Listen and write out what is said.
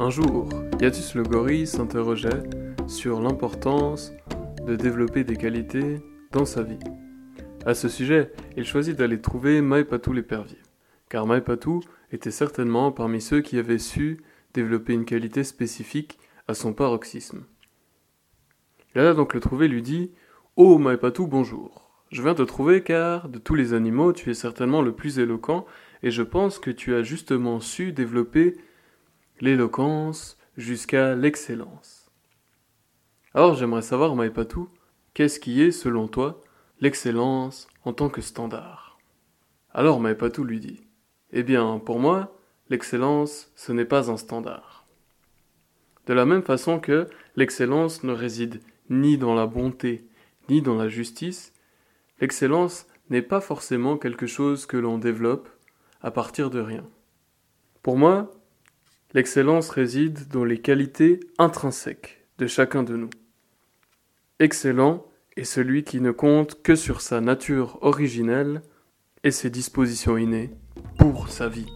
Un jour, Yatus le gorille s'interrogeait sur l'importance de développer des qualités dans sa vie. À ce sujet, il choisit d'aller trouver Maipatou l'épervier, car Maipatou était certainement parmi ceux qui avaient su développer une qualité spécifique à son paroxysme. Il alla donc le trouver et lui dit Oh Maipatou, bonjour. Je viens te trouver car, de tous les animaux, tu es certainement le plus éloquent, et je pense que tu as justement su développer l'éloquence jusqu'à l'excellence. Alors j'aimerais savoir, Maipatou, qu'est-ce qui est, selon toi, l'excellence en tant que standard? Alors Maipatou lui dit Eh bien, pour moi, l'excellence, ce n'est pas un standard. De la même façon que l'excellence ne réside ni dans la bonté, ni dans la justice, l'excellence n'est pas forcément quelque chose que l'on développe à partir de rien. Pour moi, l'excellence réside dans les qualités intrinsèques de chacun de nous. Excellent est celui qui ne compte que sur sa nature originelle et ses dispositions innées pour sa vie.